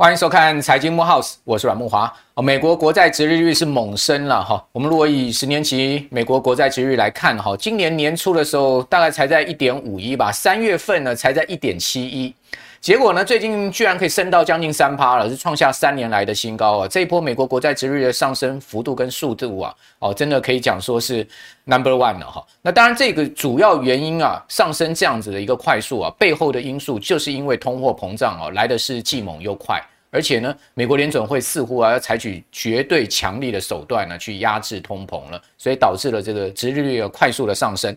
欢迎收看财经木 house，我是阮木华。哦，美国国债殖利率是猛升了哈。我们如果以十年期美国国债殖利率来看哈，今年年初的时候大概才在一点五一吧，三月份呢才在一点七一。结果呢，最近居然可以升到将近三趴了，是创下三年来的新高啊！这一波美国国债殖率的上升幅度跟速度啊，哦，真的可以讲说是 number one 了哈。那当然，这个主要原因啊，上升这样子的一个快速啊，背后的因素就是因为通货膨胀啊，来的是既猛又快。而且呢，美国联准会似乎啊要采取绝对强力的手段呢，去压制通膨了，所以导致了这个殖利率快速的上升。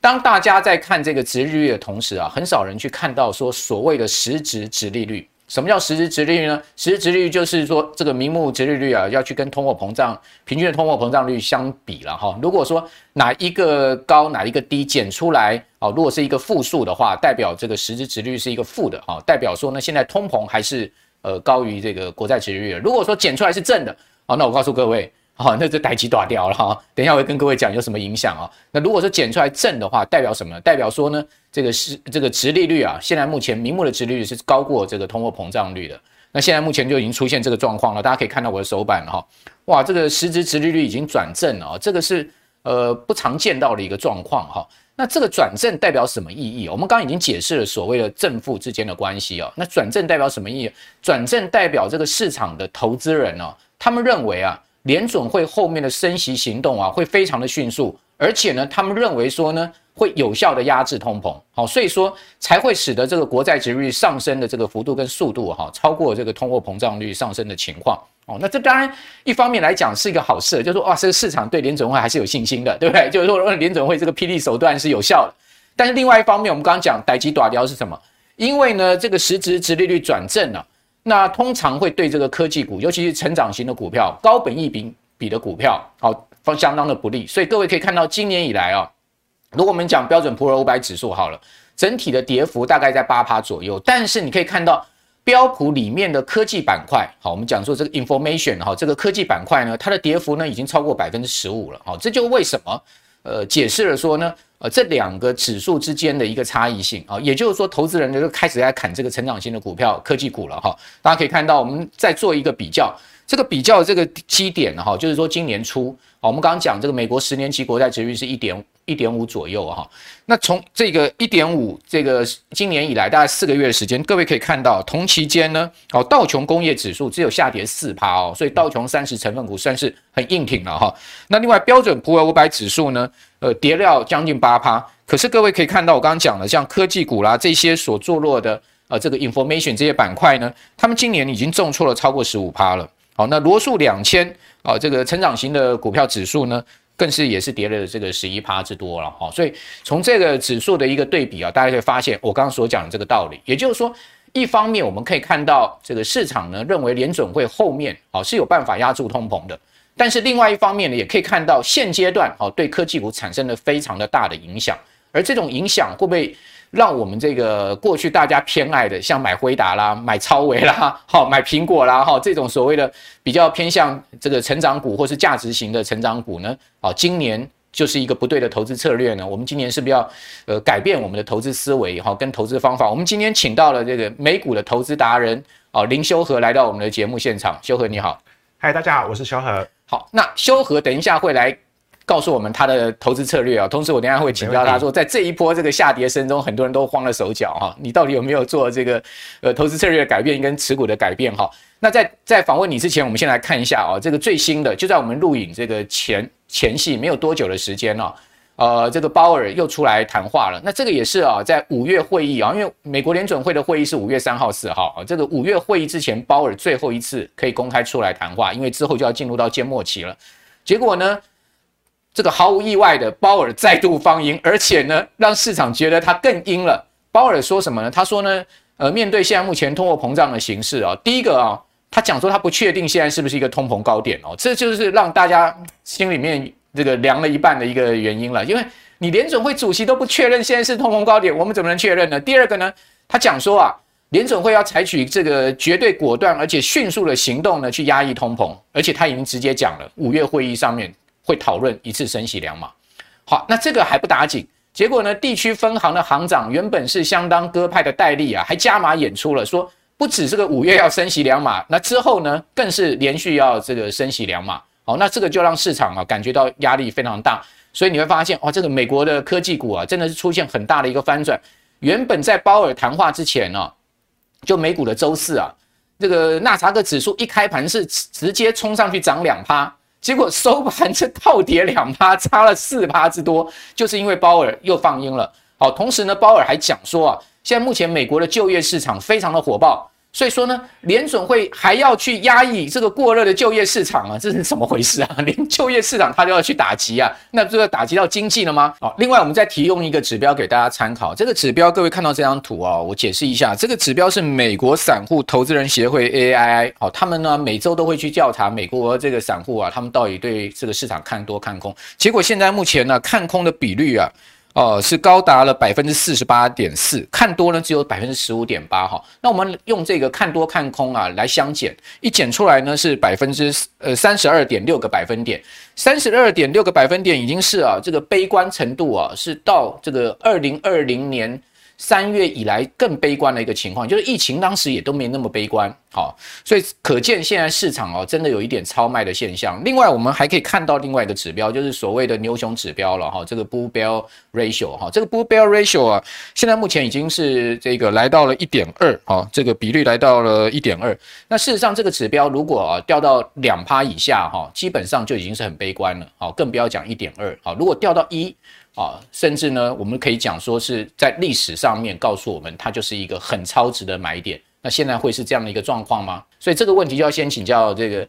当大家在看这个殖利率的同时啊，很少人去看到说所谓的实质殖利率。什么叫实质殖利率呢？实质殖利率就是说这个名目殖利率啊，要去跟通货膨胀平均的通货膨胀率相比了哈。如果说哪一个高哪一个低减出来啊，如果是一个负数的话，代表这个实质殖利率是一个负的哈，代表说呢现在通膨还是。呃，高于这个国债殖利率。如果说减出来是正的，好，那我告诉各位，好，那这代志大掉了哈。等一下我会跟各位讲有什么影响啊。那如果说减出来正的话，代表什么？代表说呢，这个是这个殖利率啊，现在目前名目的殖利率是高过这个通货膨胀率的。那现在目前就已经出现这个状况了，大家可以看到我的手板哈，哇，这个实质殖利率已经转正了，这个是呃不常见到的一个状况哈。那这个转正代表什么意义？我们刚刚已经解释了所谓的正负之间的关系哦。那转正代表什么意义？转正代表这个市场的投资人哦，他们认为啊，联准会后面的升息行动啊会非常的迅速，而且呢，他们认为说呢会有效的压制通膨，好，所以说才会使得这个国债殖利率上升的这个幅度跟速度哈超过这个通货膨胀率上升的情况。哦，那这当然一方面来讲是一个好事，就是说哇，这个市场对联准会还是有信心的，对不对？就是说联准会这个霹雳手段是有效的。但是另外一方面，我们刚刚讲代志大条是什么？因为呢，这个实质殖利率转正了，那通常会对这个科技股，尤其是成长型的股票、高本益比比的股票，好，方相当的不利。所以各位可以看到，今年以来啊，如果我们讲标准普尔五百指数好了，整体的跌幅大概在八趴左右，但是你可以看到。标普里面的科技板块，好，我们讲说这个 information 哈，这个科技板块呢，它的跌幅呢已经超过百分之十五了，好，这就为什么，呃，解释了说呢，呃，这两个指数之间的一个差异性啊，也就是说，投资人呢就开始在砍这个成长型的股票、科技股了哈。大家可以看到，我们再做一个比较，这个比较这个基点哈，就是说今年初，好我们刚刚讲这个美国十年期国债殖率是一点。一点五左右哈，那从这个一点五，这个今年以来大概四个月的时间，各位可以看到，同期间呢，哦，道琼工业指数只有下跌四趴哦，所以道琼三十成分股算是很硬挺了哈。那另外标准普尔五百指数呢，呃，跌了将近八趴，可是各位可以看到，我刚刚讲了，像科技股啦这些所坐落的呃这个 information 这些板块呢，他们今年已经重挫了超过十五趴了。好，那罗素两千啊，这个成长型的股票指数呢，更是也是跌了这个十一趴之多了哈，所以从这个指数的一个对比啊，大家可以发现我刚刚所讲的这个道理，也就是说，一方面我们可以看到这个市场呢认为联准会后面啊是有办法压住通膨的，但是另外一方面呢，也可以看到现阶段啊对科技股产生了非常的大的影响，而这种影响会不会？让我们这个过去大家偏爱的，像买辉达啦、买超微啦、好买苹果啦、哈这种所谓的比较偏向这个成长股或是价值型的成长股呢，啊，今年就是一个不对的投资策略呢。我们今年是不是要呃改变我们的投资思维哈，跟投资方法？我们今天请到了这个美股的投资达人啊林修和来到我们的节目现场。修和你好，嗨，大家好，我是修和。好，那修和等一下会来。告诉我们他的投资策略啊，同时我等下会请教他说，在这一波这个下跌声中，很多人都慌了手脚哈，你到底有没有做这个呃投资策略的改变跟持股的改变哈？那在在访问你之前，我们先来看一下啊，这个最新的就在我们录影这个前前戏没有多久的时间啊，呃，这个鲍尔又出来谈话了。那这个也是啊，在五月会议啊，因为美国联准会的会议是五月三号、四号啊，这个五月会议之前，鲍尔最后一次可以公开出来谈话，因为之后就要进入到缄默期了。结果呢？这个毫无意外的，鲍尔再度放鹰，而且呢，让市场觉得他更鹰了。鲍尔说什么呢？他说呢，呃，面对现在目前通货膨胀的形势啊，第一个啊，他讲说他不确定现在是不是一个通膨高点哦，这就是让大家心里面这个凉了一半的一个原因了。因为你联准会主席都不确认现在是通膨高点，我们怎么能确认呢？第二个呢，他讲说啊，联准会要采取这个绝对果断而且迅速的行动呢，去压抑通膨，而且他已经直接讲了，五月会议上面。会讨论一次升息两码，好，那这个还不打紧，结果呢，地区分行的行长原本是相当鸽派的戴利啊，还加码演出了，说不止这个五月要升息两码，那之后呢，更是连续要这个升息两码。好，那这个就让市场啊感觉到压力非常大，所以你会发现，哇，这个美国的科技股啊，真的是出现很大的一个翻转。原本在鲍尔谈话之前呢、就美股的周四啊，这个纳查克指数一开盘是直接冲上去涨两趴，结果收盘是套跌两趴，差了四趴之多，就是因为鲍尔又放鹰了。好，同时呢，鲍尔还讲说啊，现在目前美国的就业市场非常的火爆。所以说呢，联准会还要去压抑这个过热的就业市场啊，这是怎么回事啊？连就业市场它都要去打击啊，那这个打击到经济了吗？好，另外我们再提用一个指标给大家参考，这个指标各位看到这张图啊，我解释一下，这个指标是美国散户投资人协会 AAII，好，他们呢每周都会去调查美国这个散户啊，他们到底对这个市场看多看空，结果现在目前呢看空的比率啊。哦，是高达了百分之四十八点四，看多呢只有百分之十五点八哈。那我们用这个看多看空啊来相减，一减出来呢是百分之呃三十二点六个百分点，三十二点六个百分点已经是啊这个悲观程度啊是到这个二零二零年。三月以来更悲观的一个情况，就是疫情当时也都没那么悲观，好，所以可见现在市场哦，真的有一点超卖的现象。另外，我们还可以看到另外一个指标，就是所谓的牛熊指标了哈，这个 Bull Bear Ratio 哈，这个 Bull Bear Ratio 啊，现在目前已经是这个来到了一点二，哈，这个比率来到了一点二。那事实上，这个指标如果啊掉到两趴以下哈，基本上就已经是很悲观了，好，更不要讲一点二，好，如果掉到一。啊，甚至呢，我们可以讲说是在历史上面告诉我们，它就是一个很超值的买点。那现在会是这样的一个状况吗？所以这个问题就要先请教这个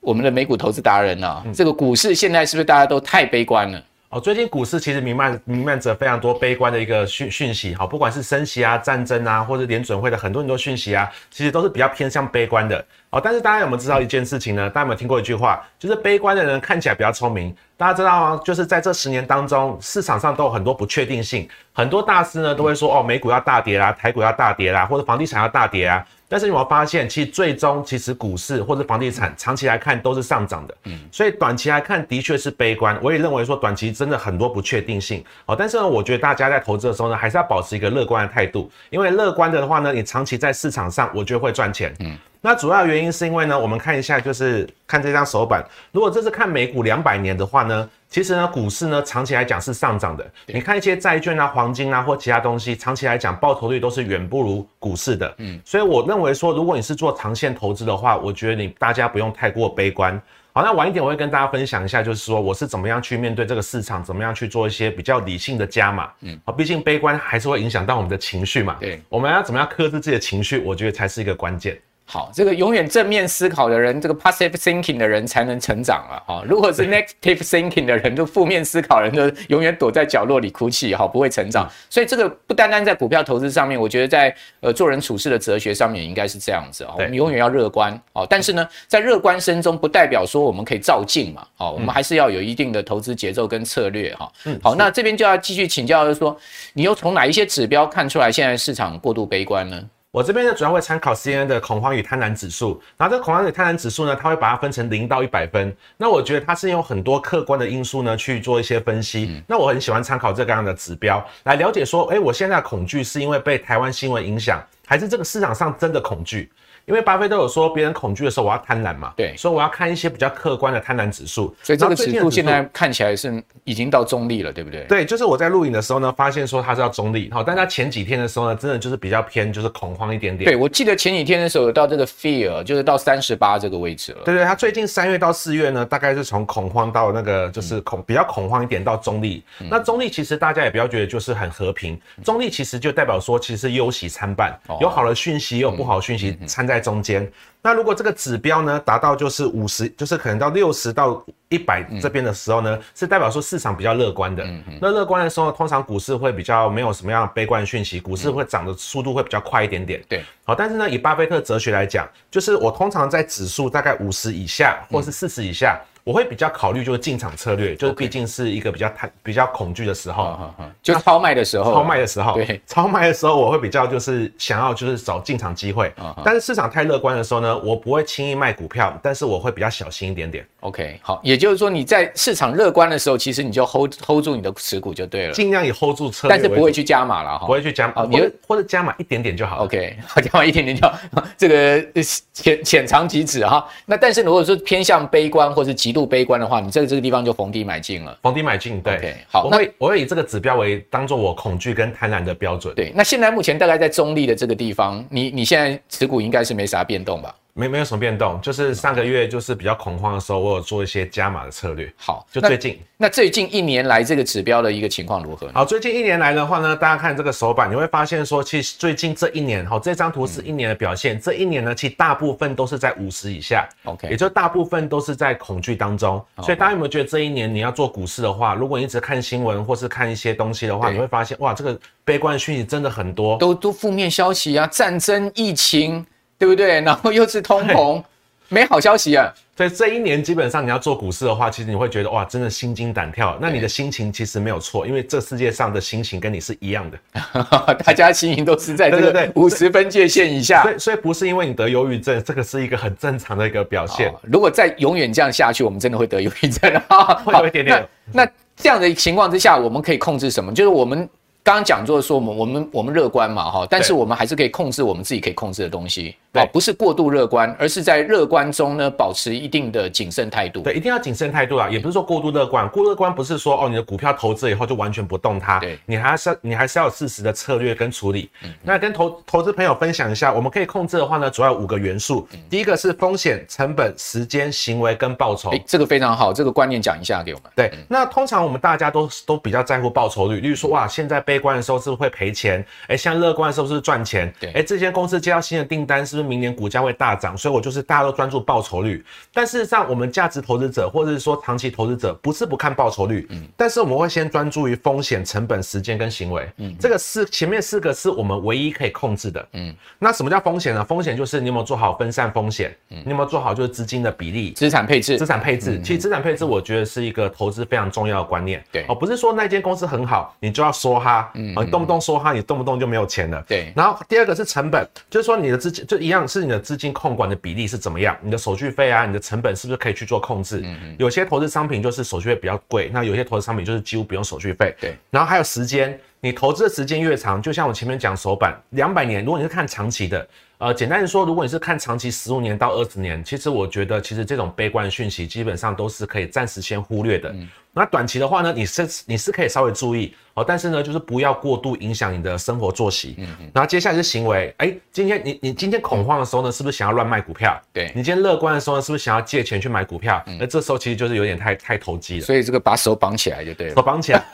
我们的美股投资达人啊，这个股市现在是不是大家都太悲观了？哦，最近股市其实弥漫弥漫着非常多悲观的一个讯讯息，好，不管是升息啊、战争啊，或者联准会的很多很多讯息啊，其实都是比较偏向悲观的。哦，但是大家有没有知道一件事情呢？大家有没有听过一句话，就是悲观的人看起来比较聪明。大家知道吗？就是在这十年当中，市场上都有很多不确定性，很多大师呢都会说，哦，美股要大跌啦，台股要大跌啦，或者房地产要大跌啊。但是你有没有发现，其实最终其实股市或者房地产长期来看都是上涨的，嗯，所以短期来看的确是悲观。我也认为说短期真的很多不确定性，哦，但是呢，我觉得大家在投资的时候呢，还是要保持一个乐观的态度，因为乐观的话呢，你长期在市场上，我觉得会赚钱，嗯。那主要原因是因为呢，我们看一下，就是看这张手板。如果这是看美股两百年的话呢，其实呢，股市呢长期来讲是上涨的。你看一些债券啊、黄金啊或其他东西，长期来讲报酬率都是远不如股市的。嗯，所以我认为说，如果你是做长线投资的话，我觉得你大家不用太过悲观。好，那晚一点我会跟大家分享一下，就是说我是怎么样去面对这个市场，怎么样去做一些比较理性的加码。嗯，好，毕竟悲观还是会影响到我们的情绪嘛。对，我们要怎么样克制自己的情绪，我觉得才是一个关键。好，这个永远正面思考的人，这个 passive thinking 的人才能成长啊！哈，如果是 negative thinking 的人，就负面思考的人，就永远躲在角落里哭泣，哈，不会成长。所以这个不单单在股票投资上面，我觉得在呃做人处事的哲学上面也，应该是这样子啊。我们永远要乐观，哦，但是呢，在乐观声中，不代表说我们可以照镜嘛，好，我们还是要有一定的投资节奏跟策略，哈。嗯，好，那这边就要继续请教，就是说，你又从哪一些指标看出来现在市场过度悲观呢？我这边呢，主要会参考 CNN 的恐慌与贪婪指数，然后这个恐慌与贪婪指数呢，它会把它分成零到一百分。那我觉得它是用很多客观的因素呢去做一些分析。嗯、那我很喜欢参考这个样的指标来了解说，诶，我现在的恐惧是因为被台湾新闻影响，还是这个市场上真的恐惧？因为巴菲特有说，别人恐惧的时候，我要贪婪嘛。对，所以我要看一些比较客观的贪婪指数。所以这个指数现在看起来是已经到中立了，对不对？对，就是我在录影的时候呢，发现说它是要中立。好，但它前几天的时候呢，真的就是比较偏，就是恐慌一点点。对，我记得前几天的时候有到这个 fear，就是到三十八这个位置了。对对，它最近三月到四月呢，大概是从恐慌到那个就是恐、嗯、比较恐慌一点到中立。嗯、那中立其实大家也不要觉得就是很和平，中立其实就代表说其实是忧喜参半，哦、有好的讯息，也有不好的讯息掺在中间。那如果这个指标呢达到就是五十，就是可能到六十到一百这边的时候呢，嗯、是代表说市场比较乐观的。嗯嗯、那乐观的时候，通常股市会比较没有什么样的悲观讯息，股市会涨的速度会比较快一点点。对，好，但是呢，以巴菲特哲学来讲，就是我通常在指数大概五十以下或是四十以下。嗯我会比较考虑就是进场策略，就是毕竟是一个比较贪、比较恐惧的时候，就超卖的时候，超卖的时候，对，超卖的时候我会比较就是想要就是找进场机会，但是市场太乐观的时候呢，我不会轻易卖股票，但是我会比较小心一点点。OK，好，也就是说你在市场乐观的时候，其实你就 hold hold 住你的持股就对了，尽量以 hold 住车，但是不会去加码了哈，不会去加码，你或者加码一点点就好。OK，好，加码一点点就好，这个浅浅尝即止哈。那但是如果说偏向悲观或是极度悲观的话，你这个这个地方就逢低买进了，逢低买进。对好，我会我会以这个指标为当做我恐惧跟贪婪的标准。对，那现在目前大概在中立的这个地方，你你现在持股应该是没啥变动吧？没没有什么变动，就是上个月就是比较恐慌的时候，我有做一些加码的策略。好，就最近那，那最近一年来这个指标的一个情况如何？好，最近一年来的话呢，大家看这个手板，你会发现说，其实最近这一年，好，这张图是一年的表现。嗯、这一年呢，其实大部分都是在五十以下，OK，也就大部分都是在恐惧当中。所以大家有没有觉得这一年你要做股市的话，如果你一直看新闻或是看一些东西的话，你会发现哇，这个悲观的讯息真的很多，都都负面消息啊，战争、疫情，对不对？然后又是通膨。没好消息啊！所以这一年基本上你要做股市的话，其实你会觉得哇，真的心惊胆跳。那你的心情其实没有错，因为这世界上的心情跟你是一样的，大家心情都是在这个五十分界线以下。所以，所以不是因为你得忧郁症，这个是一个很正常的一个表现。如果再永远这样下去，我们真的会得忧郁症啊！会有一点点。那，那这样的情况之下，我们可以控制什么？就是我们。刚刚讲座说我们我们我们乐观嘛哈，但是我们还是可以控制我们自己可以控制的东西，对，不是过度乐观，而是在乐观中呢保持一定的谨慎态度。对，一定要谨慎态度啊，也不是说过度乐观，过度乐观不是说哦你的股票投资以后就完全不动它，对，你还是你还是要有适时的策略跟处理。嗯，那跟投投资朋友分享一下，我们可以控制的话呢，主要有五个元素，第一个是风险、成本、时间、行为跟报酬。哎，这个非常好，这个观念讲一下给我们。对，那通常我们大家都都比较在乎报酬率，例如说哇，现在悲观的时候是不是会赔钱，哎，像乐观的时候是不是赚钱？对，哎，这间公司接到新的订单，是不是明年股价会大涨？所以我就是大家都专注报酬率。但事实上，我们价值投资者或者是说长期投资者，不是不看报酬率，嗯，但是我们会先专注于风险、成本、时间跟行为，嗯，这个是前面四个是我们唯一可以控制的，嗯。那什么叫风险呢？风险就是你有没有做好分散风险，嗯，你有没有做好就是资金的比例、资产配置、资产配置。其实资产配置我觉得是一个投资非常重要的观念，对，哦，不是说那间公司很好，你就要说它，嗯，你动不动。说哈，你动不动就没有钱了。对，然后第二个是成本，就是说你的资金就一样是你的资金控管的比例是怎么样，你的手续费啊，你的成本是不是可以去做控制？嗯嗯。有些投资商品就是手续费比较贵，那有些投资商品就是几乎不用手续费。对。然后还有时间，你投资的时间越长，就像我前面讲手板两百年，如果你是看长期的，呃，简单的说，如果你是看长期十五年到二十年，其实我觉得其实这种悲观的讯息基本上都是可以暂时先忽略的。嗯。那短期的话呢，你是你是可以稍微注意哦，但是呢，就是不要过度影响你的生活作息。嗯嗯。然后接下来是行为，哎，今天你你今天恐慌的时候呢，是不是想要乱卖股票？对。你今天乐观的时候呢，是不是想要借钱去买股票？那这时候其实就是有点太太投机了。所以这个把手绑起来就对了。手绑起来。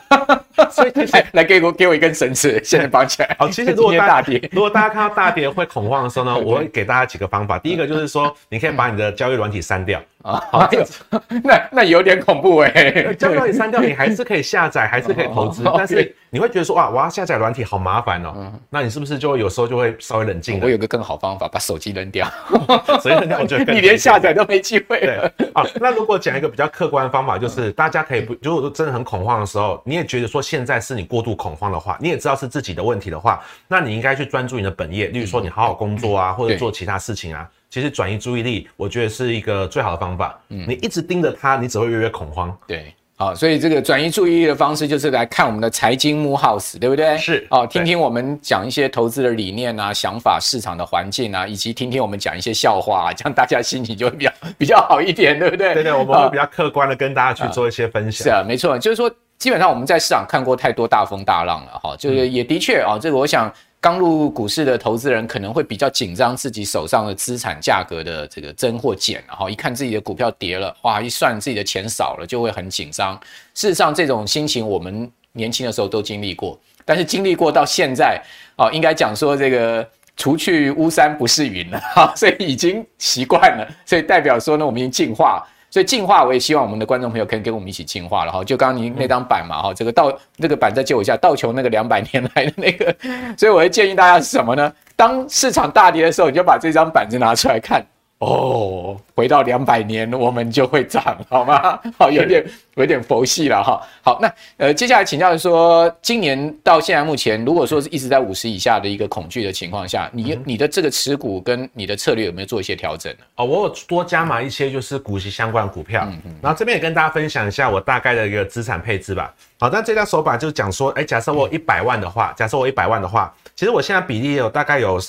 所以来来给我给我一根绳子，现在绑起来。好，其实如果大跌，如果大家看到大跌会恐慌的时候呢，我会给大家几个方法。第一个就是说，你可以把你的交易软体删掉。啊，好，那那有点恐怖哎、欸。交易软体删掉，你还是可以下载，还是可以投资，但是你会觉得说哇，我要下载软体好麻烦哦、喔。那你是不是就有时候就会稍微冷静？我有个更好方法，把手机扔掉。手机扔掉，我觉得 你连下载都没机会了。对啊，那如果讲一个比较客观的方法，就是大家可以不，如果真的很恐慌的时候，你也觉得说现在是你过度恐慌的话，你也知道是自己的问题的话，那你应该去专注你的本业，例如说你好好工作啊，或者做其他事情啊。其实转移注意力，我觉得是一个最好的方法。嗯，你一直盯着它，你只会越来越恐慌。对，好，所以这个转移注意力的方式就是来看我们的财经木 House，对不对？是，哦，听听我们讲一些投资的理念啊、想法、市场的环境啊，以及听听我们讲一些笑话啊，这样大家心情就会比较比较好一点，对不对？对对，我们会比较客观的跟大家去做一些分享。是啊，没错，就是说，基本上我们在市场看过太多大风大浪了，哈，就是也的确啊，这个我想。刚入股市的投资人可能会比较紧张自己手上的资产价格的这个增或减，然后一看自己的股票跌了，哇，一算自己的钱少了，就会很紧张。事实上，这种心情我们年轻的时候都经历过，但是经历过到现在，哦，应该讲说这个除去巫山不是云了，哈，所以已经习惯了，所以代表说呢，我们已经进化。所以进化，我也希望我们的观众朋友可以跟我们一起进化了哈。就刚刚您那张板嘛哈，这个道那个板再借我一下，道琼那个两百年来的那个。所以我会建议大家是什么呢？当市场大跌的时候，你就把这张板子拿出来看，哦，回到两百年我们就会涨，好吗？好，有点有点佛系了哈。好，那呃，接下来请教说，今年到现在目前，如果说是一直在五十以下的一个恐惧的情况下，你你的这个持股跟你的策略有没有做一些调整呢？哦，我有多加码一些就是股息相关股票，嗯嗯，然后这边也跟大家分享一下我大概的一个资产配置吧。好，那这张手板就是讲说，哎，假设我有一百万的话，假设我一百万的话，其实我现在比例有大概有。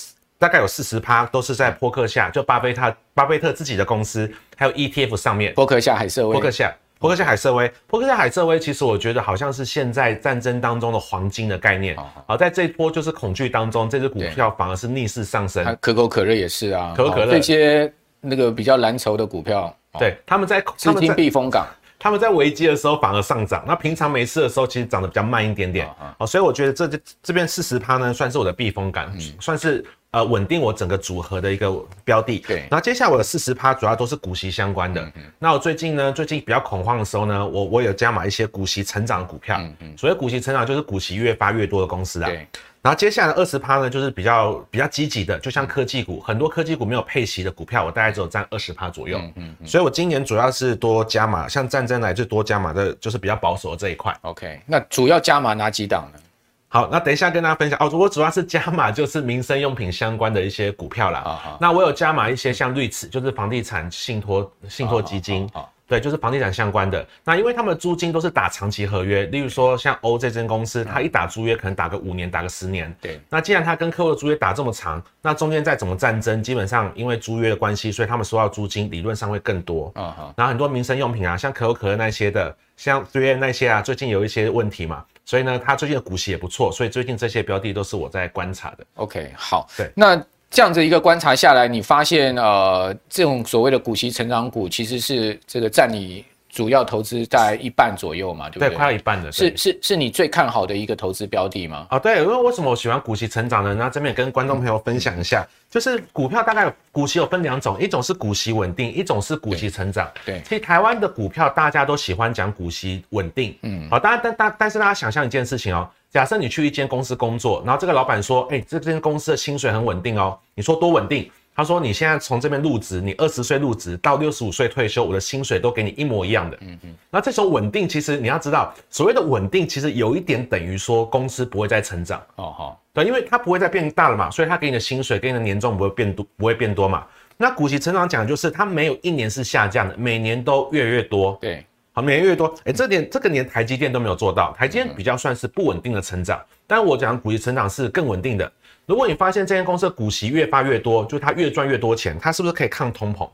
大概有四十趴都是在波克夏，就巴菲特巴菲特自己的公司，还有 ETF 上面。波克夏海瑟威，波克夏，波克夏海瑟威，波克夏海瑟威，其实我觉得好像是现在战争当中的黄金的概念。好，在这一波就是恐惧当中，这只股票反而是逆势上升。可口可乐也是啊，可口可乐这些那个比较蓝筹的股票，对，他们在资金避风港。他们在危机的时候反而上涨，那平常没事的时候其实涨得比较慢一点点。哦，所以我觉得这这边四十趴呢，算是我的避风港，嗯、算是呃稳定我整个组合的一个标的。对，然后接下来我的四十趴主要都是股息相关的。嗯、那我最近呢，最近比较恐慌的时候呢，我我有加码一些股息成长的股票。嗯嗯，所谓股息成长就是股息越发越多的公司啊。对。然后接下来二十趴呢，就是比较比较积极的，就像科技股，很多科技股没有配息的股票，我大概只有占二十趴左右。嗯。所以我今年主要是多加码，像战争来就多加码的，就是比较保守的这一块。OK，那主要加码哪几档呢？好，那等一下跟大家分享哦。我主要是加码就是民生用品相关的一些股票啦。啊好。那我有加码一些像瑞慈，就是房地产信托信托基金。好。对，就是房地产相关的。那因为他们的租金都是打长期合约，例如说像欧这间公司，它一打租约可能打个五年，打个十年。对。那既然他跟客户的租约打这么长，那中间再怎么战争，基本上因为租约的关系，所以他们收到租金理论上会更多。嗯好。然后很多民生用品啊，像可口可乐那些的，像 3M 那些啊，最近有一些问题嘛，所以呢，它最近的股息也不错，所以最近这些标的都是我在观察的。OK，好。对。那。这样子一个观察下来，你发现呃，这种所谓的股息成长股，其实是这个占你主要投资在一半左右嘛，对不对？对，快要一半的，是是是你最看好的一个投资标的吗？啊，对，因为为什么我喜欢股息成长呢？那这边也跟观众朋友分享一下，嗯、就是股票大概股息有分两种，一种是股息稳定，一种是股息成长。对，对其实台湾的股票大家都喜欢讲股息稳定，嗯，好，当然但但但是大家想象一件事情哦。假设你去一间公司工作，然后这个老板说：“哎、欸，这间公司的薪水很稳定哦。”你说多稳定？他说：“你现在从这边入职，你二十岁入职到六十五岁退休，我的薪水都给你一模一样的。”嗯嗯。那这种稳定，其实你要知道，所谓的稳定，其实有一点等于说公司不会再成长。哦好。对，因为它不会再变大了嘛，所以它给你的薪水、给你的年终不会变多，不会变多嘛。那股息成长讲的就是它没有一年是下降的，每年都越来越多。对。好，每年越多，哎，这点这个连台积电都没有做到，台积电比较算是不稳定的成长，但我讲股息成长是更稳定的。如果你发现这间公司的股息越发越多，就它越赚越多钱，它是不是可以抗通膨？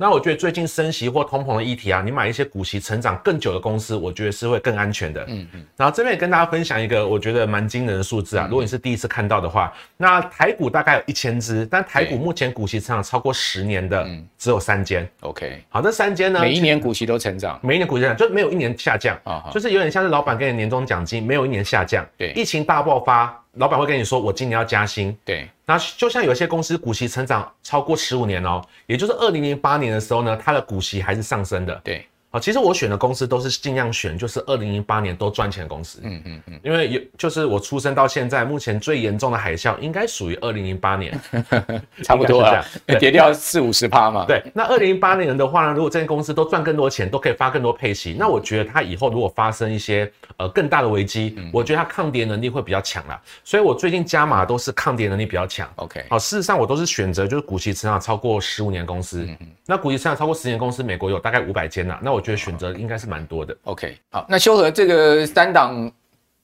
那我觉得最近升息或通膨的议题啊，你买一些股息成长更久的公司，我觉得是会更安全的。嗯嗯。然后这边也跟大家分享一个我觉得蛮惊人的数字啊，如果你是第一次看到的话，那台股大概有一千只，但台股目前股息成长超过十年的只有三间。OK。好，这三间呢，每一年股息都成长，每一年股息成长就没有一年下降啊，就是有点像是老板给你年终奖金，没有一年下降。对。疫情大爆发。老板会跟你说，我今年要加薪。对，那就像有些公司股息成长超过十五年哦，也就是二零零八年的时候呢，它的股息还是上升的。对。好，其实我选的公司都是尽量选，就是二零零八年都赚钱的公司。嗯嗯嗯，因为有就是我出生到现在，目前最严重的海啸应该属于二零零八年，差不多啊，跌掉四五十趴嘛。对，那二零零八年的话呢，如果这间公司都赚更多钱，都可以发更多配息，那我觉得它以后如果发生一些呃更大的危机，我觉得它抗跌能力会比较强啦。所以我最近加码都是抗跌能力比较强。OK，好，事实上我都是选择就是股息成长超过十五年公司。嗯嗯，那股息成长超过十年公司，美国有大概五百间啦。那我。我觉得选择应该是蛮多的。OK，好，那修和这个三档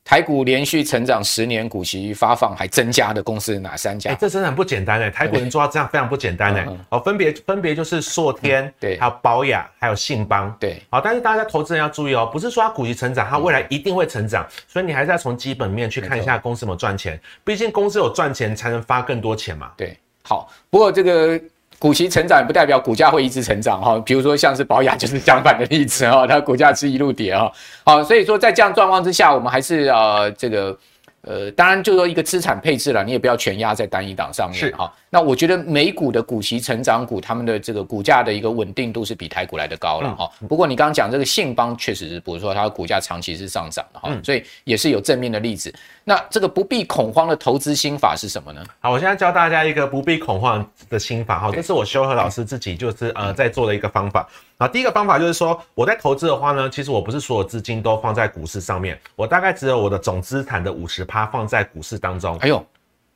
台股连续成长十年股息发放还增加的公司哪三家？欸、这真的很不简单哎，台股能做到这样非常不简单哎。好，分别分别就是硕天、嗯，对，还有宝雅，还有信邦，对。好，但是大家投资人要注意哦，不是说它股息成长，它未来一定会成长，嗯、所以你还是要从基本面去看一下公司有没有赚钱。毕竟公司有赚钱才能发更多钱嘛。对，好，不过这个。股息成长也不代表股价会一直成长哈，比如说像是宝雅 就是相反的例子哈，它股价是一路跌哈，好，所以说在这样状况之下，我们还是呃这个呃，当然就是说一个资产配置了，你也不要全压在单一档上面哈。那我觉得美股的股息成长股，他们的这个股价的一个稳定度是比台股来的高了哈。不过你刚刚讲这个信邦确实是，比如说它的股价长期是上涨的哈，所以也是有正面的例子。那这个不必恐慌的投资心法是什么呢？好，我现在教大家一个不必恐慌的心法哈，这是我修和老师自己就是呃在做的一个方法。啊，第一个方法就是说，我在投资的话呢，其实我不是所有资金都放在股市上面，我大概只有我的总资产的五十趴放在股市当中。哎呦，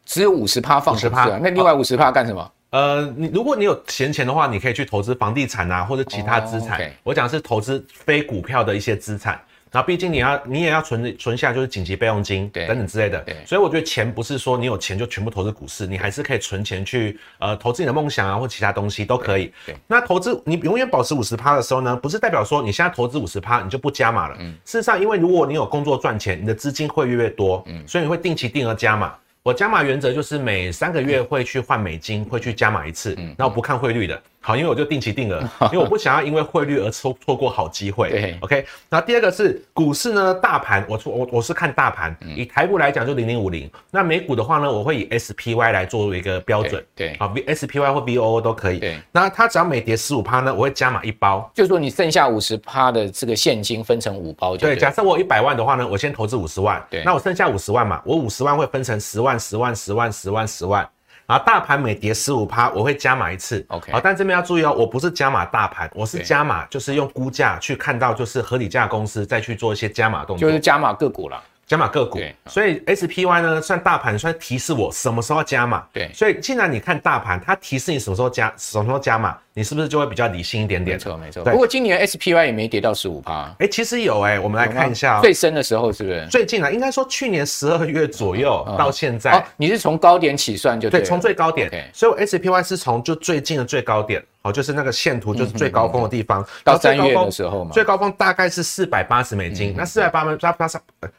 只有五十趴放，五十趴，那另外五十趴干什么？呃，你如果你有闲钱的话，你可以去投资房地产啊，或者其他资产。Oh, okay. 我讲的是投资非股票的一些资产。然后，毕竟你要，你也要存存下就是紧急备用金，对，等等之类的。对，所以我觉得钱不是说你有钱就全部投资股市，你还是可以存钱去呃投资你的梦想啊，或其他东西都可以。对那投资你永远保持五十趴的时候呢，不是代表说你现在投资五十趴你就不加码了。嗯，事实上，因为如果你有工作赚钱，你的资金会越来越多，嗯，所以你会定期定额加码。我加码原则就是每三个月会去换美金，会去加码一次，嗯，那我不看汇率的。好，因为我就定期定额，因为我不想要因为汇率而错错过好机会。对，OK。那第二个是股市呢，大盘，我我我是看大盘，以台股来讲就零零五零。那美股的话呢，我会以 SPY 来作为一个标准。对，好，SPY 或 VOO 都可以。对，那它只要每跌十五趴呢，我会加码一包。就是说你剩下五十趴的这个现金分成五包就对。对，假设我有一百万的话呢，我先投资五十万。对，那我剩下五十万嘛，我五十万会分成十万、十万、十万、十万、十万。然后大盘每跌十五趴，我会加码一次。OK，好，但这边要注意哦，我不是加码大盘，我是加码，就是用估价去看到就是合理价公司再去做一些加码动作，就是加码个股了。加码个股，所以 SPY 呢算大盘，算提示我什么时候加码。对，所以既然你看大盘，它提示你什么时候加，什么时候加码，你是不是就会比较理性一点点？没错，没错。不过今年 SPY 也没跌到十五趴。哎，其实有哎，我们来看一下最深的时候是不是？最近啊，应该说去年十二月左右到现在。哦，你是从高点起算就对？对，从最高点。所以我 SPY 是从就最近的最高点。好，就是那个线图，就是最高峰的地方。到三月的时候嘛，最高峰大概是四百八十美金。那四百八八八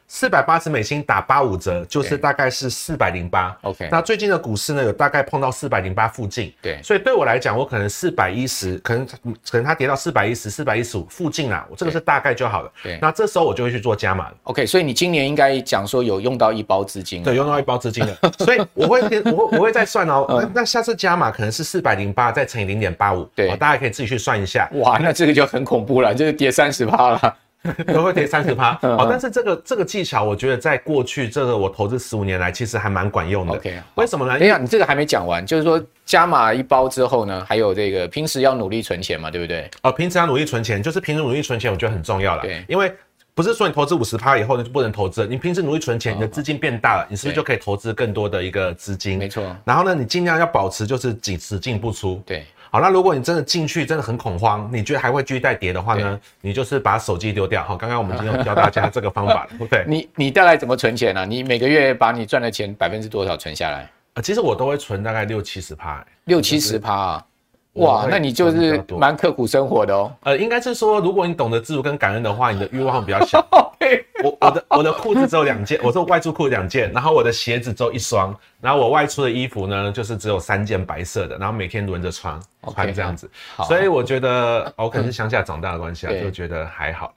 四百八十美金打八五折，就是大概是四百零八。OK，那最近的股市呢，有大概碰到四百零八附近。对，所以对我来讲，我可能四百一十，可能可能它跌到四百一十、四百一十五附近啦，我这个是大概就好了。对，那这时候我就会去做加码了。OK，所以你今年应该讲说有用到一包资金。对，用到一包资金的，所以我会我会我会再算哦。那那下次加码可能是四百零八再乘以零点八五。对，大家可以。自己去算一下，哇，那这个就很恐怖了，就是跌三十趴了，都会跌三十趴。好，但是这个这个技巧，我觉得在过去这个我投资十五年来，其实还蛮管用的。OK，为什么呢？哎呀，你这个还没讲完，就是说加码一包之后呢，还有这个平时要努力存钱嘛，对不对？哦，平时要努力存钱，就是平时努力存钱，我觉得很重要了。对，因为不是说你投资五十趴以后你就不能投资，你平时努力存钱，你的资金变大了，你是不是就可以投资更多的一个资金？没错。然后呢，你尽量要保持就是只只进不出。对。好，那如果你真的进去真的很恐慌，你觉得还会继续再跌的话呢？你就是把手机丢掉。好，刚刚我们今天教大家这个方法，对。你你大概怎么存钱呢、啊？你每个月把你赚的钱百分之多少存下来？啊，其实我都会存大概六七十趴，六七十趴啊。哇，那你就是蛮刻苦生活的哦。呃，应该是说，如果你懂得知足跟感恩的话，你的欲望会比较小。我我的我的裤子只有两件，我说外出裤两件，然后我的鞋子只有一双，然后我外出的衣服呢，就是只有三件白色的，然后每天轮着穿穿这样子。所以我觉得我可能是乡下长大的关系啊，就觉得还好。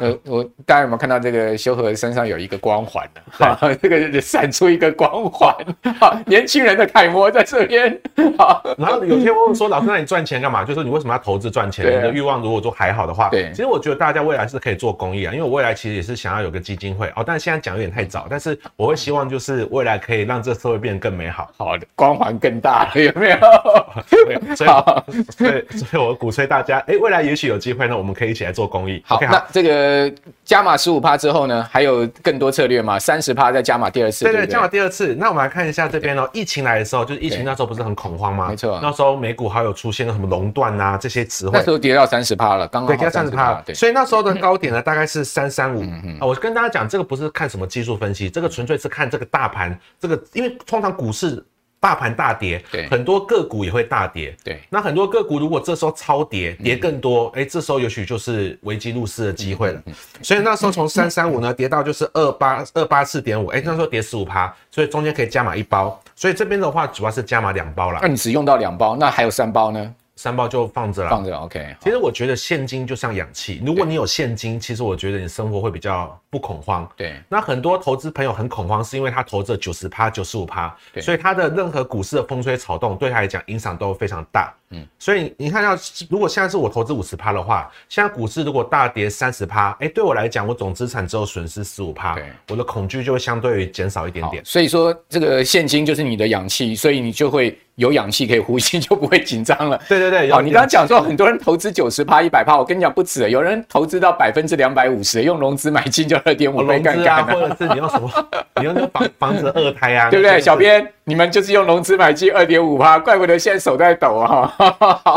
呃，我大家有没有看到这个修和身上有一个光环呢？哈，这个闪出一个光环，哈，年轻人的楷模在这边。好，然后有些人问说：“老师，那你赚钱干嘛？”就是说你为什么要投资赚钱？你的欲望如果说还好的话，对，其实我觉得大家未来是可以做公益啊，因为我未来其实也是想要有个基金会哦，但是现在讲有点太早，但是我会希望就是未来可以让这社会变得更美好，好的，光环更大了，有没有？所以，所以，所以我鼓吹大家，哎，未来也许有机会呢，我们可以一起来做公益。好，那这个。呃，加码十五趴之后呢，还有更多策略嘛？三十趴再加码第二次，对对，加码第二次。那我们来看一下这边哦，疫情来的时候，就是疫情那时候不是很恐慌吗？没错，那时候美股还有出现了什么熔断啊这些词汇，那时候跌到三十趴了，刚刚跌到三十趴，对，所以那时候的高点呢大概是三三五啊。我跟大家讲，这个不是看什么技术分析，这个纯粹是看这个大盘，这个因为通常股市。大盘大跌，对，很多个股也会大跌，对。那很多个股如果这时候超跌，跌更多，哎、嗯欸，这时候也许就是危机入市的机会了。嗯、所以那时候从三三五呢 跌到就是二八二八四点五，哎，那时候跌十五趴，所以中间可以加码一包。所以这边的话主要是加码两包啦。那你只用到两包，那还有三包呢？三包就放着了，放着 OK。其实我觉得现金就像氧气，如果你有现金，其实我觉得你生活会比较不恐慌。对，那很多投资朋友很恐慌，是因为他投资了九十趴、九十五趴，所以他的任何股市的风吹草动对他来讲影响都非常大。嗯，所以你看到，如果现在是我投资五十趴的话，现在股市如果大跌三十趴，哎，对我来讲，我总资产只有损失十五趴，对，我的恐惧就会相对于减少一点点。所以说，这个现金就是你的氧气，所以你就会。有氧气可以呼吸，就不会紧张了。对对对，好，你刚刚讲说很多人投资九十趴、一百趴，我跟你讲不止，有人投资到百分之两百五十，用融资买进就二点五倍杠杆啊，或者是你用什么？你用那房房子二胎啊，对不对？小编，你们就是用融资买进二点五趴，怪不得现在手在抖啊！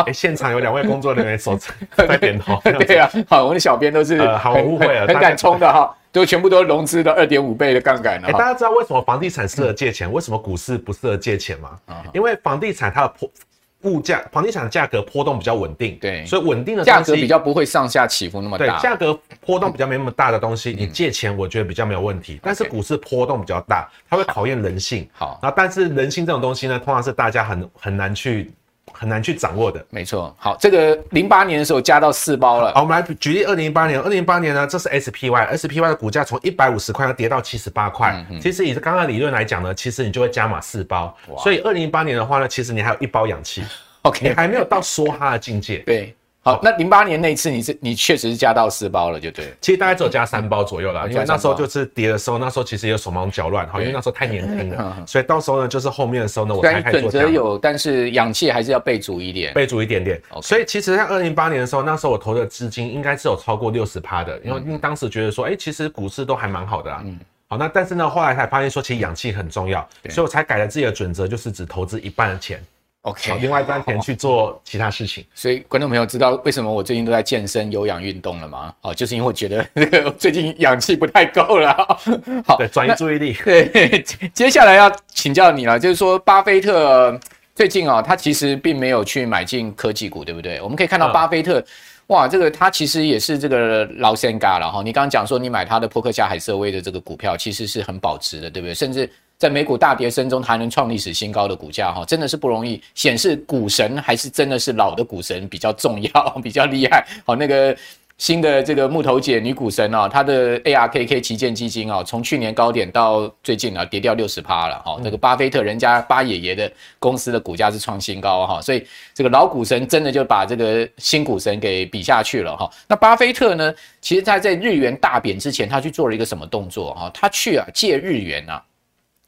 哎，现场有两位工作人员手 在点头。对啊，好，我们的小编都是好误会了，很敢冲的哈。就全部都融资的二点五倍的杠杆了。大家知道为什么房地产适合借钱，为什么股市不适合借钱吗？因为房地产它的波物价，房地产的价格波动比较稳定，对，所以稳定的价格比较不会上下起伏那么大。对，价格波动比较没那么大的东西，你借钱我觉得比较没有问题。但是股市波动比较大，它会考验人性。好，然后但是人性这种东西呢，通常是大家很很难去。很难去掌握的，没错。好，这个零八年的时候加到四包了。好，我们来举例二零零八年。二零零八年呢，这是 SPY，SPY 的股价从一百五十块要跌到七十八块。其实以刚刚理论来讲呢，其实你就会加码四包。所以二零零八年的话呢，其实你还有一包氧气。OK，你还没有到梭哈的境界。对。好，那零八年那一次你是你确实是加到四包了，就对。其实大概只有加三包左右啦，因为那时候就是跌的时候，那时候其实也手忙脚乱，好，因为那时候太年轻了，所以到时候呢，就是后面的时候呢，我才开始做。准则有，但是氧气还是要备足一点，备足一点点。所以其实，在二零零八年的时候，那时候我投的资金应该是有超过六十趴的，因为因为当时觉得说，哎，其实股市都还蛮好的啦。嗯。好，那但是呢，后来才发现说，其实氧气很重要，所以我才改了自己的准则，就是只投资一半的钱。OK，另外一半钱去做其他事情，所以观众朋友知道为什么我最近都在健身、有氧运动了吗？哦，就是因为我觉得这个最近氧气不太够了。好，对，转移注意力。对，接下来要请教你了，就是说巴菲特最近啊，他其实并没有去买进科技股，对不对？我们可以看到巴菲特，哇，这个他其实也是这个老仙咖了哈。你刚刚讲说你买他的波克夏海瑟威的这个股票，其实是很保值的，对不对？甚至。在美股大跌声中，它还能创历史新高的股价，哈，真的是不容易。显示股神还是真的是老的股神比较重要，比较厉害。好，那个新的这个木头姐女股神啊，她的 ARKK 旗舰基金啊，从去年高点到最近啊，跌掉六十趴了。哈，这个巴菲特人家巴爷爷的公司的股价是创新高哈，所以这个老股神真的就把这个新股神给比下去了哈。那巴菲特呢，其实他在日元大贬之前，他去做了一个什么动作哈？他去啊借日元啊。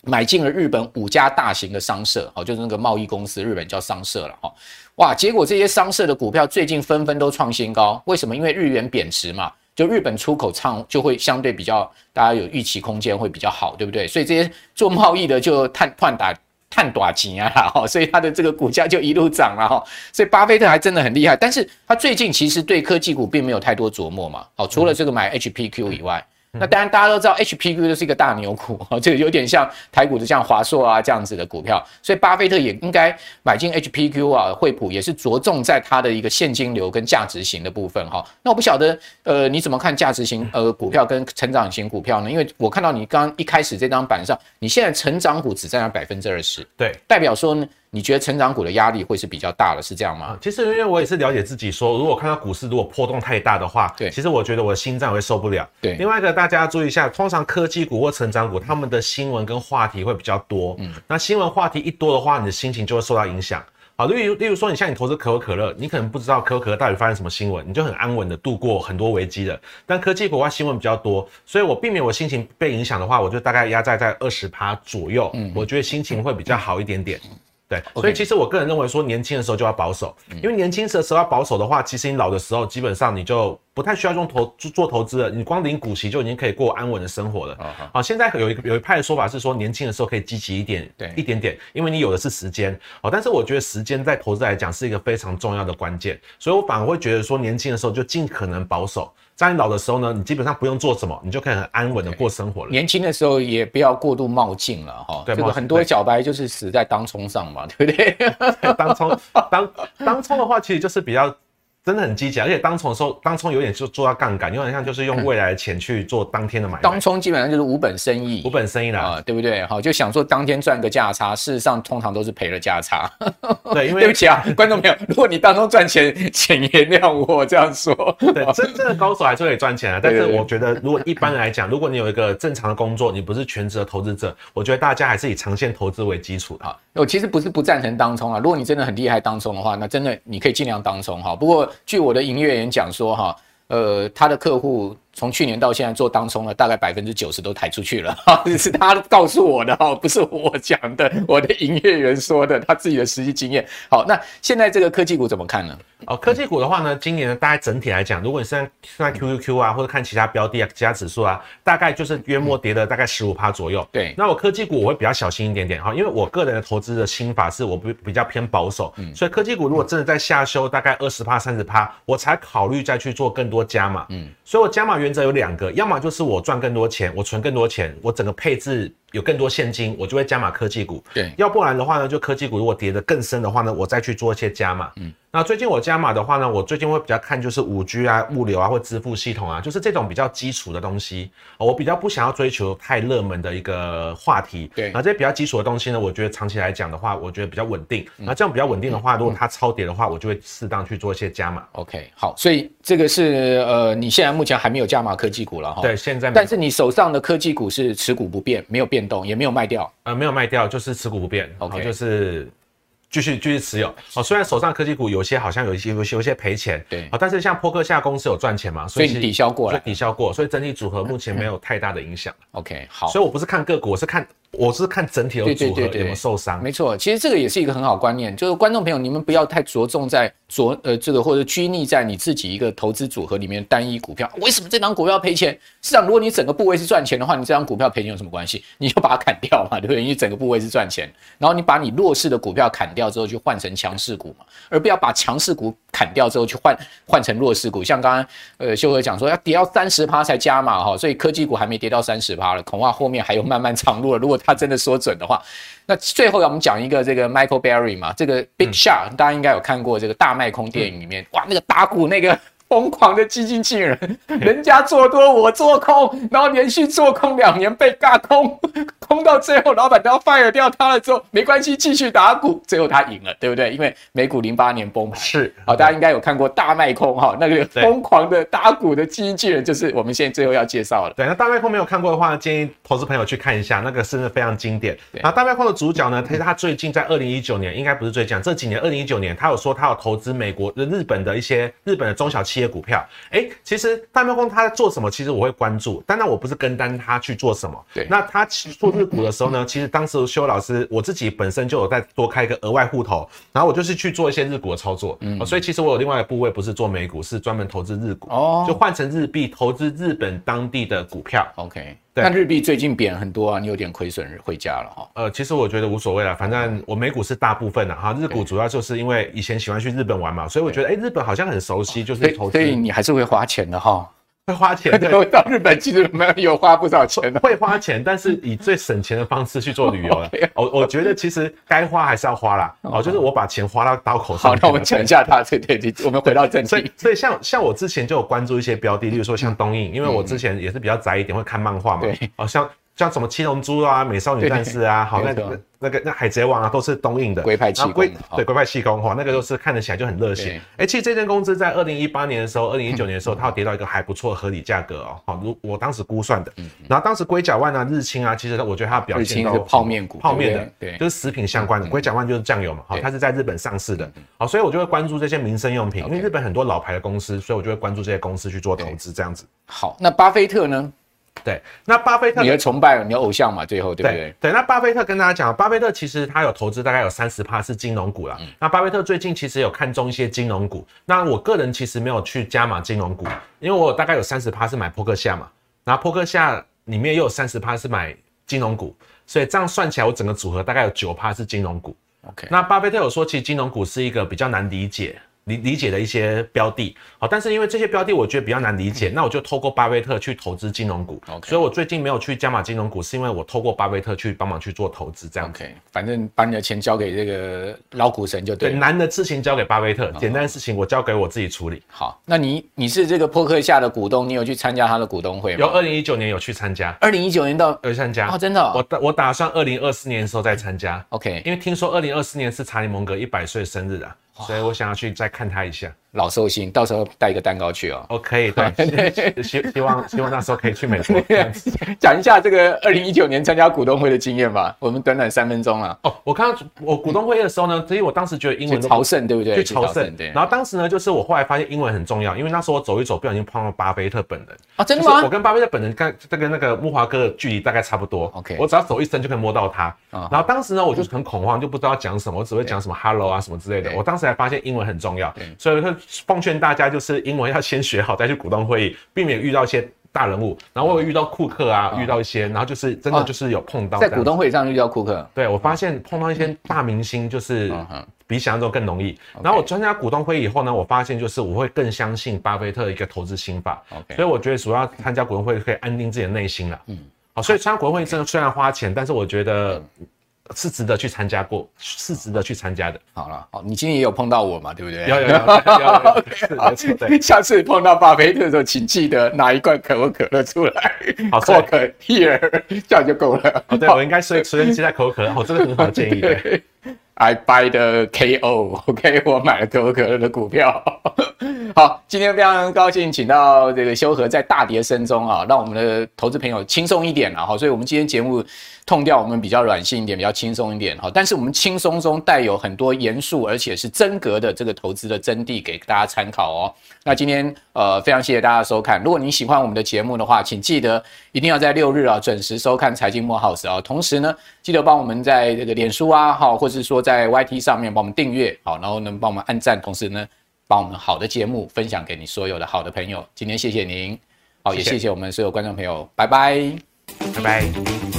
买进了日本五家大型的商社，好，就是那个贸易公司，日本叫商社了，哈，哇，结果这些商社的股票最近纷纷都创新高，为什么？因为日元贬值嘛，就日本出口畅就会相对比较，大家有预期空间会比较好，对不对？所以这些做贸易的就探探打探短钱啊，哈，所以它的这个股价就一路涨了，哈，所以巴菲特还真的很厉害，但是他最近其实对科技股并没有太多琢磨嘛，好，除了这个买 HPQ 以外。那当然，大家都知道 HPQ 就是一个大牛股，这个有点像台股的像华硕啊这样子的股票，所以巴菲特也应该买进 HPQ 啊，惠普也是着重在它的一个现金流跟价值型的部分哈。那我不晓得，呃，你怎么看价值型呃股票跟成长型股票呢？因为我看到你刚刚一开始这张板上，你现在成长股只占了百分之二十，对，代表说呢？你觉得成长股的压力会是比较大的，是这样吗？其实因为我也是了解自己说，说如果看到股市如果波动太大的话，对，其实我觉得我的心脏会受不了。对，另外一个大家要注意一下，通常科技股或成长股，他们的新闻跟话题会比较多。嗯，那新闻话题一多的话，你的心情就会受到影响。好，例如例如说，你像你投资可口可乐，你可能不知道可口可乐到底发生什么新闻，你就很安稳的度过很多危机了。但科技股的话新闻比较多，所以我避免我心情被影响的话，我就大概压在在二十趴左右。嗯，我觉得心情会比较好一点点。对，所以其实我个人认为说，年轻的时候就要保守，因为年轻的时候要保守的话，其实你老的时候基本上你就不太需要用投做投资了，你光领股息就已经可以过安稳的生活了。好，现在有一个有一派的说法是说，年轻的时候可以积极一点，对，一点点，因为你有的是时间。好，但是我觉得时间在投资来讲是一个非常重要的关键，所以我反而会觉得说，年轻的时候就尽可能保守。在你老的时候呢，你基本上不用做什么，你就可以很安稳的过生活了。年轻的时候也不要过度冒进了哈。对，这个很多小白就是死在当冲上嘛，对不对？当冲当当冲的话，其实就是比较真的很积极，而且当冲的时候，当冲有点就做到杠杆，有点像就是用未来的钱去做当天的买卖。当冲基本上就是无本生意，无本生意啦，啊，对不对？好，就想说当天赚个价差，事实上通常都是赔了价差。对，因为 对不起啊，观众朋友，如果你当中赚钱，请原谅我这样说。对，真正的高手还是可以赚钱的，但是我觉得，如果一般来讲，如果你有一个正常的工作，你不是全职的投资者，我觉得大家还是以长线投资为基础的。好，我其实不是不赞成当冲啊，如果你真的很厉害当冲的话，那真的你可以尽量当冲哈。不过据我的营业员讲说哈，呃，他的客户从去年到现在做当冲了，大概百分之九十都抬出去了，哈，是他告诉我的哈，不是我讲的，我的营业员说的，他自己的实际经验。好，那现在这个科技股怎么看呢？哦，科技股的话呢，今年呢，大概整体来讲，如果你是在看 QQQ 啊，或者看其他标的啊，其他指数啊，大概就是约莫跌了大概十五趴左右。对，那我科技股我会比较小心一点点哈，因为我个人的投资的心法是我比比较偏保守，嗯，所以科技股如果真的在下修大概二十趴、三十趴，我才考虑再去做更多加码，嗯，所以我加码原则有两个，要么就是我赚更多钱，我存更多钱，我整个配置。有更多现金，我就会加码科技股。对，要不然的话呢，就科技股如果跌得更深的话呢，我再去做一些加码。嗯，那最近我加码的话呢，我最近会比较看就是五 G 啊、物流啊或支付系统啊，就是这种比较基础的东西。我比较不想要追求太热门的一个话题。对，那这些比较基础的东西呢，我觉得长期来讲的话，我觉得比较稳定。那这样比较稳定的话，如果它超跌的话，我就会适当去做一些加码。OK，好，所以这个是呃，你现在目前还没有加码科技股了哈。对，现在。但是你手上的科技股是持股不变，没有变动，也没有卖掉。呃，没有卖掉，就是持股不变，OK，就是继续继续持有。哦，虽然手上科技股有些好像有一些有些有些赔钱，对，哦，但是像波克夏公司有赚钱嘛，所以抵消过了，抵消过，所以整体组合目前没有太大的影响。OK，好，所以我不是看个股，我是看。我是看整体的组合有没有受伤，没错，其实这个也是一个很好观念，就是观众朋友，你们不要太着重在着呃这个或者拘泥在你自己一个投资组合里面单一股票，为什么这张股票赔钱？市场如果你整个部位是赚钱的话，你这张股票赔钱有什么关系？你就把它砍掉嘛，对不对？你整个部位是赚钱，然后你把你弱势的股票砍掉之后，就换成强势股嘛，而不要把强势股砍掉之后去换换成弱势股。像刚刚呃秀哥讲说要跌到三十趴才加码哈，所以科技股还没跌到三十趴了，恐怕后面还有漫漫长路了。如果他真的说准的话，那最后我们讲一个这个 Michael Berry 嘛，这个 Big Shot，大家应该有看过这个大卖空电影里面，哇，那个打鼓那个。疯狂的基金经理人，人家做多我做空，然后连续做空两年被尬空，空到最后老板都要 fire 掉他了之后，没关系，继续打鼓，最后他赢了，对不对？因为美股零八年崩盘，是好，大家应该有看过大卖空哈，那个疯狂的打鼓的基金经理人就是我们现在最后要介绍了。对，那大卖空没有看过的话，建议投资朋友去看一下，那个是非常经典。那大卖空的主角呢，其实他最近在二零一九年，应该不是最近，这几年二零一九年，他有说他有投资美国、日本的一些日本的中小企业股票。哎，其实大喵公他在做什么？其实我会关注，但那我不是跟单他去做什么。对，那他做日股的时候呢，其实当时修老师我自己本身就有在多开一个额外户头，然后我就是去做一些日股的操作。嗯，所以其实我有另外一个部位不是做美股，是专门投资日股。哦，就换成日币投资日本当地的股票。OK。但日币最近贬很多啊，你有点亏损回家了哈。呃，其实我觉得无所谓了，反正我美股是大部分的哈，日股主要就是因为以前喜欢去日本玩嘛，所以我觉得哎、欸，日本好像很熟悉，就是投资，所以你还是会花钱的哈。会花钱，对，到日本其实没有有花不少钱的，会花钱，但是以最省钱的方式去做旅游了。我我觉得其实该花还是要花啦。哦，就是我把钱花到刀口上。好，那我们讲一下它。对对对，我们回到正题。所以所以像像我之前就有关注一些标的，例如说像东映，因为我之前也是比较宅一点，会看漫画嘛。对，哦像。像什么七龙珠啊、美少女战士啊，好那个那个那海贼王啊，都是东映的。龟派气功，对龟派气功哈，那个都是看得起来就很热血。哎，其实这间公司在二零一八年的时候，二零一九年的时候，它要跌到一个还不错的合理价格哦。好，如我当时估算的。然后当时龟甲万啊、日清啊，其实我觉得它表现都是泡面股，泡面的，对，就是食品相关的。龟甲万就是酱油嘛，好，它是在日本上市的。好，所以我就会关注这些民生用品，因为日本很多老牌的公司，所以我就会关注这些公司去做投资这样子。好，那巴菲特呢？对，那巴菲特，你的崇拜，你的偶像嘛，最后对不对？对，对，那巴菲特跟大家讲，巴菲特其实他有投资大概有三十趴是金融股啦。嗯、那巴菲特最近其实有看中一些金融股。那我个人其实没有去加码金融股，因为我大概有三十趴是买扑克夏嘛，然后扑克夏里面又有三十趴是买金融股，所以这样算起来，我整个组合大概有九趴是金融股。OK，那巴菲特有说，其实金融股是一个比较难理解。理理解的一些标的。好，但是因为这些标的我觉得比较难理解，嗯、那我就透过巴菲特去投资金融股。所以我最近没有去加码金融股，是因为我透过巴菲特去帮忙去做投资，这样。OK，反正把你的钱交给这个老股神就对了。对，难的事情交给巴菲特，简单的事情我交给我自己处理。好，那你你是这个波克下的股东，你有去参加他的股东会吗？有，二零一九年有去参加。二零一九年到有参加哦，真的、哦。我打我打算二零二四年的时候再参加。OK，因为听说二零二四年是查理蒙格一百岁生日啊，所以我想要去再看他一下。老寿星，到时候带一个蛋糕去哦。哦，可以对，希希望希望那时候可以去美国。讲一下这个二零一九年参加股东会的经验吧。我们短短三分钟啊。哦，我看到我股东会的时候呢，所以我当时觉得英文朝圣，对不对？去朝圣，对。然后当时呢，就是我后来发现英文很重要，因为那时候我走一走，不小心碰到巴菲特本人啊，真的吗？我跟巴菲特本人跟这个那个木华哥的距离大概差不多。OK，我只要走一伸就可以摸到他。然后当时呢，我就是很恐慌，就不知道讲什么，我只会讲什么 Hello 啊什么之类的。我当时还发现英文很重要，所以我奉劝大家。就是英文要先学好，再去股东会议，避免遇到一些大人物。然后我有遇到库克啊，遇到一些，然后就是真的就是有碰到。在股东会上遇到库克，对，我发现碰到一些大明星，就是比想象中更容易。然后我参加股东会以后呢，我发现就是我会更相信巴菲特的一个投资心法。所以我觉得主要参加股东会可以安定自己的内心了。嗯，好，所以参加股东会真的虽然花钱，但是我觉得。是值得去参加过，是值得去参加的。好了，好，你今天也有碰到我嘛？对不对？有有有，有。下次碰到巴菲特的时候，请记得拿一罐可口可乐出来。好，Coke here，这样就够了。哦，对，我应该随随身携带可口可乐，哦，这个很好的建议。对。I buy the KO，OK? 我买了可口可乐的股票。好，今天非常高兴，请到这个修和在大跌声中啊，让我们的投资朋友轻松一点了哈。所以，我们今天节目痛掉，我们比较软性一点，比较轻松一点哈。但是，我们轻松中带有很多严肃，而且是真格的这个投资的真谛，给大家参考哦。那今天呃，非常谢谢大家收看。如果你喜欢我们的节目的话，请记得一定要在六日啊准时收看财经慕 House 啊。同时呢，记得帮我们在这个脸书啊，哈，或者是说在 YT 上面帮我们订阅，好，然后能帮我们按赞，同时呢把我们好的节目分享给你所有的好的朋友。今天谢谢您，好，也谢谢我们所有观众朋友，拜拜，拜拜。